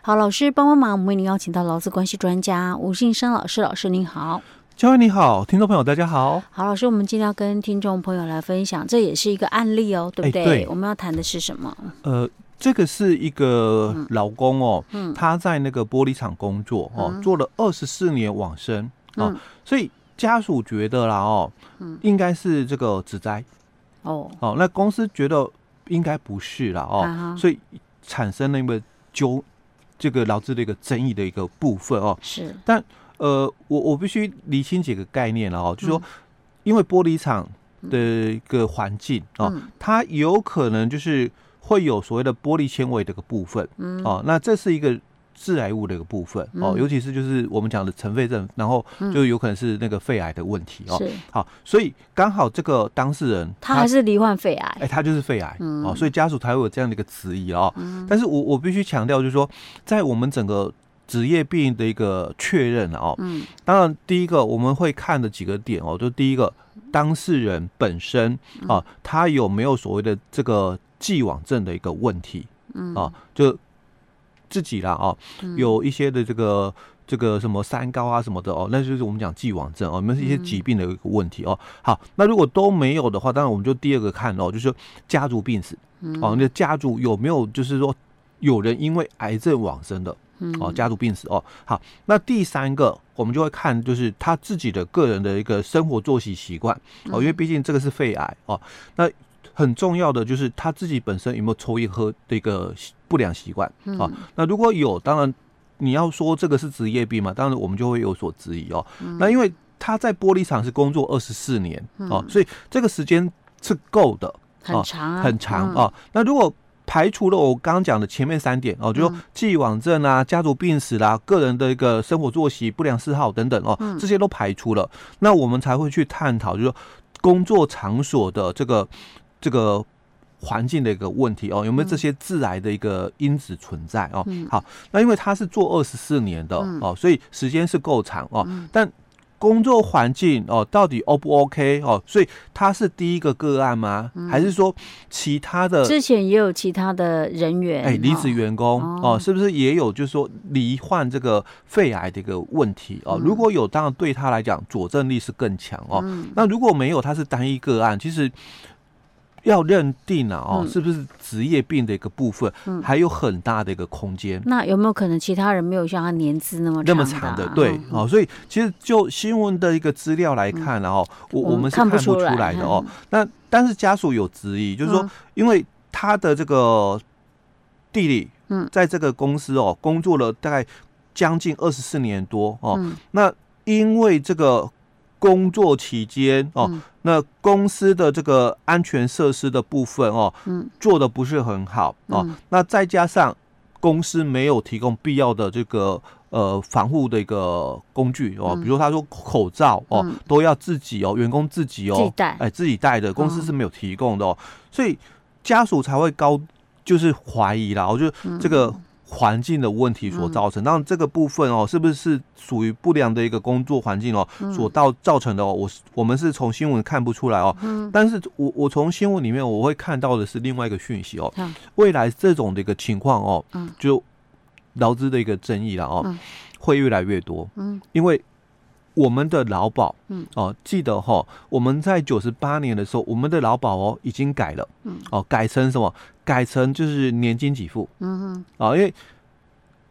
好，老师帮帮忙，我们为您邀请到劳资关系专家吴信生老师，老师您好。嘉惠你好，听众朋友大家好。好，老师，我们今天要跟听众朋友来分享，这也是一个案例哦，对不对？对，我们要谈的是什么？呃，这个是一个老公哦，嗯，他在那个玻璃厂工作哦，嗯、做了二十四年往生哦、嗯，所以家属觉得啦哦，嗯，应该是这个职灾哦，哦，那公司觉得应该不是啦哦、啊，所以产生了一个纠这个劳资的一个争议的一个部分哦，是，但。呃，我我必须厘清几个概念了哦，就是说，因为玻璃厂的一个环境哦，它有可能就是会有所谓的玻璃纤维的一个部分，哦，那这是一个致癌物的一个部分哦，尤其是就是我们讲的尘肺症，然后就有可能是那个肺癌的问题哦。好，所以刚好这个当事人他还是罹患肺癌，哎，他就是肺癌哦，所以家属才会有这样的一个质疑哦。但是我我必须强调，就是说，在我们整个职业病的一个确认哦，嗯，当然第一个我们会看的几个点哦，就第一个当事人本身啊，他有没有所谓的这个既往症的一个问题，嗯。啊，就自己啦哦，有一些的这个这个什么三高啊什么的哦，那就是我们讲既往症哦，那是一些疾病的一个问题哦。好，那如果都没有的话，当然我们就第二个看哦，就是家族病史，哦，那家族有没有就是说有人因为癌症往生的？哦，家族病史哦，好，那第三个我们就会看，就是他自己的个人的一个生活作息习惯哦，因为毕竟这个是肺癌哦，那很重要的就是他自己本身有没有抽烟喝的一个不良习惯啊？那如果有，当然你要说这个是职业病嘛，当然我们就会有所质疑哦。那因为他在玻璃厂是工作二十四年哦，所以这个时间是够的，很长很长啊。那如果排除了我刚刚讲的前面三点哦，就说既往症啊、家族病史啦、个人的一个生活作息不良嗜好等等哦，这些都排除了，那我们才会去探讨，就是说工作场所的这个这个环境的一个问题哦，有没有这些致癌的一个因子存在哦？好，那因为他是做二十四年的哦，所以时间是够长哦，但。工作环境哦，到底 O 不 OK 哦？所以他是第一个个案吗？嗯、还是说其他的？之前也有其他的人员哎，离职员工哦，哦，是不是也有就是说罹患这个肺癌的一个问题哦？嗯、如果有，当然对他来讲佐证力是更强哦、嗯。那如果没有，他是单一个案，其实。要认定啊，哦，是不是职业病的一个部分，还有很大的一个空间。那有没有可能其他人没有像他年资那么那么长的？对，哦，所以其实就新闻的一个资料来看，然后我我们是看不出来的哦。那但是家属有质疑，就是说，因为他的这个弟弟，嗯，在这个公司哦工作了大概将近二十四年多哦，那因为这个。工作期间哦、嗯，那公司的这个安全设施的部分哦，嗯，做的不是很好哦、嗯。那再加上公司没有提供必要的这个呃防护的一个工具哦，比如他说口罩哦、嗯，都要自己哦，员工自己哦，自己带，哎，自己带的，公司是没有提供的哦，所以家属才会高就是怀疑啦。我觉得这个。嗯环境的问题所造成，那这个部分哦，是不是属于不良的一个工作环境哦，所造造成的哦？我我们是从新闻看不出来哦，但是我我从新闻里面我会看到的是另外一个讯息哦，未来这种的一个情况哦，就劳资的一个争议了哦，会越来越多，嗯。因为。我们的劳保，嗯，哦，记得哈，我们在九十八年的时候，我们的劳保哦已经改了，嗯，哦，改成什么？改成就是年金给付，嗯哼，哦，因为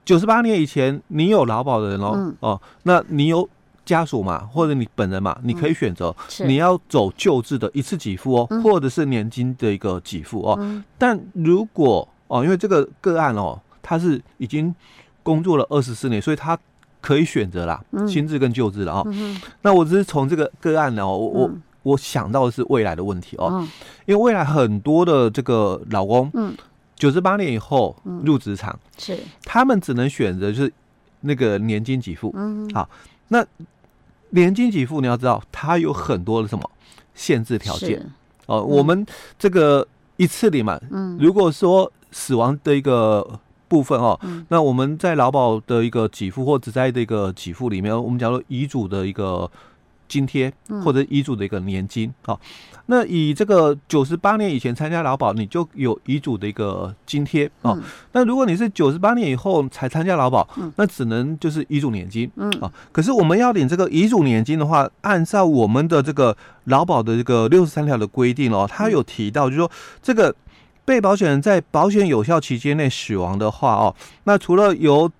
九十八年以前你有劳保的人哦，嗯，哦，那你有家属嘛，或者你本人嘛，你可以选择，你要走旧制的一次给付哦，或者是年金的一个给付哦，但如果哦，因为这个个案哦，他是已经工作了二十四年，所以他。可以选择啦，新制跟旧制的哦、嗯。那我只是从这个个案呢，我我我想到的是未来的问题哦、嗯，因为未来很多的这个老公，嗯，九十八年以后入职场是，他们只能选择就是那个年金给付，嗯，好，那年金给付你要知道，它有很多的什么限制条件。哦、嗯。我们这个一次里嘛，嗯，如果说死亡的一个。部分哦，那我们在劳保的一个给付或只在这个给付里面，我们讲说遗嘱的一个津贴或者遗嘱的一个年金啊。嗯那以这个九十八年以前参加劳保，你就有遗嘱的一个津贴哦。嗯、那如果你是九十八年以后才参加劳保，嗯、那只能就是遗嘱年金。嗯啊，可是我们要领这个遗嘱年金的话，按照我们的这个劳保的这个六十三条的规定哦，它有提到，就是说这个被保险人在保险有效期间内死亡的话哦，那除了由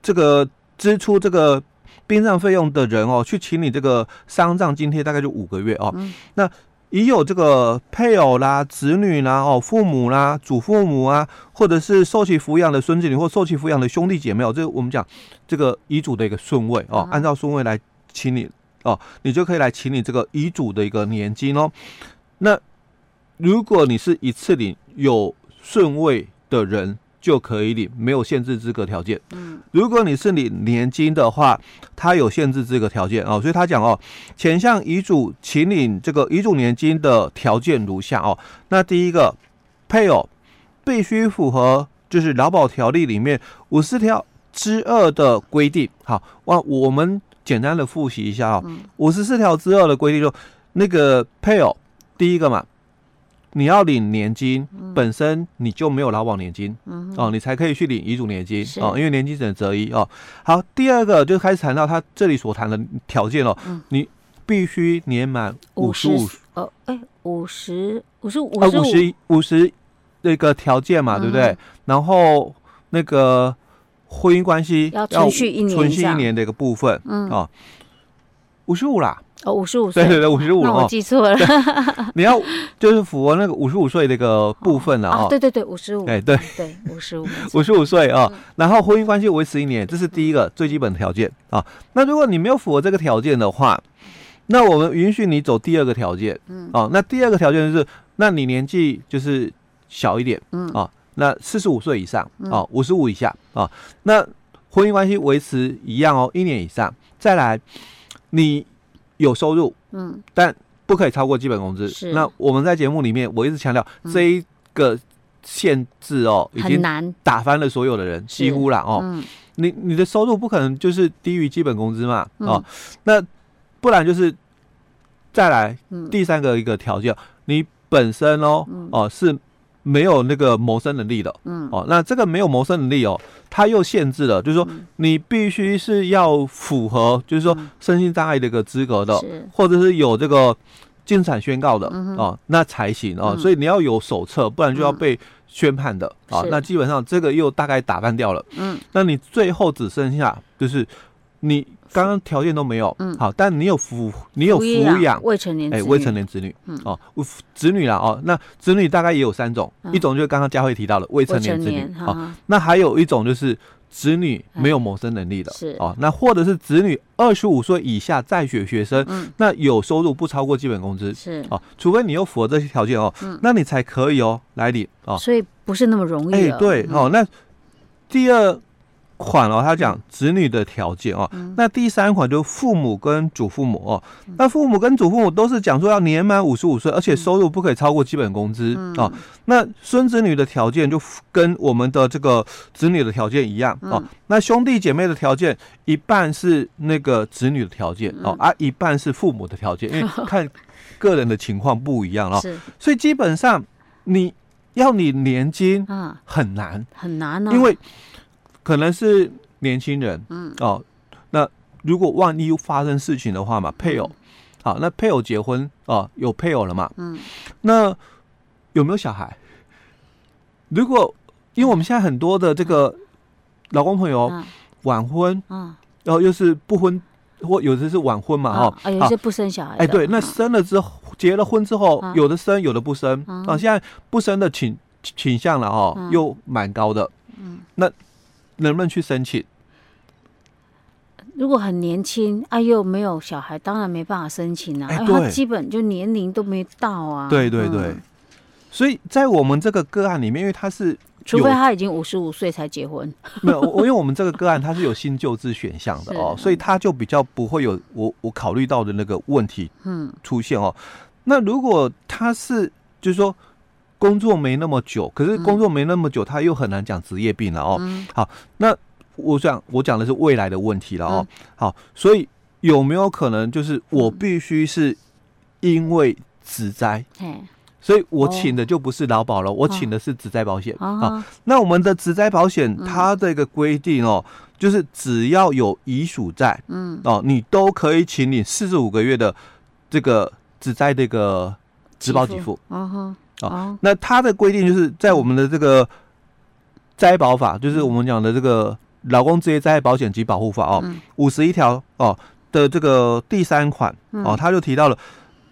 这个支出这个殡葬费用的人哦，去请你这个丧葬津贴，大概就五个月哦。嗯、那已有这个配偶啦、子女啦、哦、父母啦、祖父母啊，或者是受其抚养的孙子女或受其抚养的兄弟姐妹哦，这个我们讲这个遗嘱的一个顺位哦，按照顺位来请你哦，你就可以来请你这个遗嘱的一个年金哦。那如果你是一次领有顺位的人，就可以领，没有限制资格条件。嗯，如果你是领年金的话，它有限制资格条件哦。所以他讲哦，前项遗嘱请领这个遗嘱年金的条件如下哦。那第一个，配偶必须符合就是劳保条例里面五十条之二的规定。好，哇，我们简单的复习一下啊、哦。五十四条之二的规定就那个配偶第一个嘛。你要领年金，嗯、本身你就没有劳保年金，嗯、哦，你才可以去领遗嘱年金哦，因为年金只能择一哦。好，第二个就开始谈到他这里所谈的条件哦，嗯、你必须年满五十五呃，哎，五十五十五五。十五十那个条件嘛，对不对？然后那个婚姻关系要存续一年，存续一年的一个部分，嗯。哦，五十五啦。哦，五十五岁，对对对，五十五，我记错了。你要就是符合那个五十五岁的一个部分了啊。对对对，五十五。哎，对对，五十五，五十五岁啊。然后婚姻关系维持一年，这是第一个最基本的条件啊。那如果你没有符合这个条件的话，那我们允许你走第二个条件。嗯。哦，那第二个条件就是，那你年纪就是小一点。嗯。啊，那四十五岁以上哦，五十五以下啊。那婚姻关系维持一样哦，一年以上。再来，你。有收入，嗯，但不可以超过基本工资。是，那我们在节目里面，我一直强调这一个限制哦，已经打翻了所有的人，几乎了哦。嗯，你你的收入不可能就是低于基本工资嘛，哦，那不然就是再来第三个一个条件，你本身哦，哦是。没有那个谋生能力的，嗯，哦，那这个没有谋生能力哦，它又限制了，就是说你必须是要符合，就是说身心障碍的一个资格的，或者是有这个尽产宣告的，哦，那才行哦。所以你要有手册，不然就要被宣判的，啊，那基本上这个又大概打翻掉了，嗯，那你最后只剩下就是你。刚刚条件都没有，嗯，好，但你有抚，你有抚养未成年，哎，未成年子女，嗯，哦，子女啦，哦，那子女大概也有三种，一种就是刚刚佳慧提到的未成年子女，哦，那还有一种就是子女没有谋生能力的，是，哦，那或者是子女二十五岁以下在学学生，嗯，那有收入不超过基本工资，是，哦，除非你又符合这些条件哦，嗯，那你才可以哦来领，哦，所以不是那么容易，哎，对，哦，那第二。款哦，他讲子女的条件哦，嗯、那第三款就是父母跟祖父母哦，嗯、那父母跟祖父母都是讲说要年满五十五岁，而且收入不可以超过基本工资、嗯、哦。那孙子女的条件就跟我们的这个子女的条件一样哦。嗯、那兄弟姐妹的条件一半是那个子女的条件哦，啊，一半是父母的条件，因为 看个人的情况不一样哦。所以基本上你要你年金啊很难。很难呢，因为。可能是年轻人，嗯。哦，那如果万一发生事情的话嘛，配偶，好，那配偶结婚啊，有配偶了嘛，嗯，那有没有小孩？如果因为我们现在很多的这个老公朋友晚婚，嗯，然后又是不婚或有的是晚婚嘛，哈，啊，有些不生小孩，哎，对，那生了之后结了婚之后，有的生有的不生，啊，现在不生的倾倾向了哦，又蛮高的，嗯，那。能不能去申请？如果很年轻啊，又没有小孩，当然没办法申请啊。哎，他基本就年龄都没到啊。对对对，嗯、所以在我们这个个案里面，因为他是，除非他已经五十五岁才结婚，没有，因为我们这个个案他是有新旧制选项的哦，所以他就比较不会有我我考虑到的那个问题嗯出现哦。嗯、那如果他是就是说。工作没那么久，可是工作没那么久，他又很难讲职业病了哦。好，那我想我讲的是未来的问题了哦。好，所以有没有可能就是我必须是因为职灾，嗯、所以我请的就不是劳保了，哦、我请的是职灾保险。啊。那我们的职灾保险它的一个规定哦，嗯、就是只要有遗属在，嗯。哦，你都可以请你四十五个月的这个职灾的一个职保给付。哦，哦哦，那它的规定就是在我们的这个灾保法，就是我们讲的这个。劳工职业灾害保险及保护法哦，五十一条哦的这个第三款哦，他就提到了，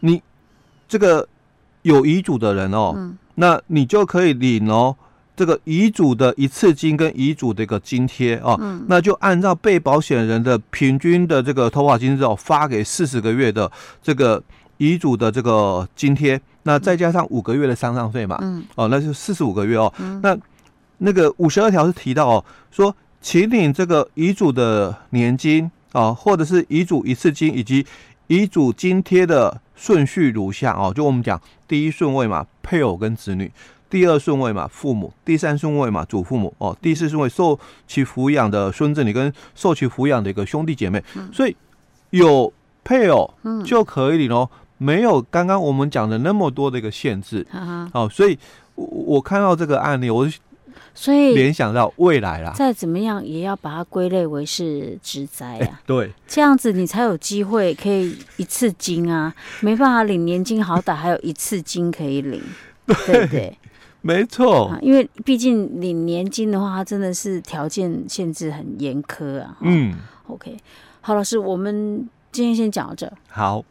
你这个有遗嘱的人哦，嗯、那你就可以领哦这个遗嘱的一次金跟遗嘱的一个津贴哦，嗯、那就按照被保险人的平均的这个投保金之后发给四十个月的这个遗嘱的这个津贴，那再加上五个月的丧葬费嘛，嗯、哦，那就四十五个月哦，嗯、那那个五十二条是提到哦说。请领这个遗嘱的年金啊，或者是遗嘱一次金以及遗嘱津贴的顺序如下哦。就我们讲，第一顺位嘛，配偶跟子女；第二顺位嘛，父母；第三顺位嘛，祖父母哦；第四顺位受其抚养的孙子女跟受其抚养的一个兄弟姐妹。所以有配偶就可以领哦，没有刚刚我们讲的那么多的一个限制。哦，所以我我看到这个案例，我。所以联想到未来啦，再怎么样也要把它归类为是职灾啊。对，这样子你才有机会可以一次金啊，没办法领年金，好歹还有一次金可以领，对不对？没错，因为毕竟领年金的话，它真的是条件限制很严苛啊。嗯，OK，好，老师，我们今天先讲到这。好。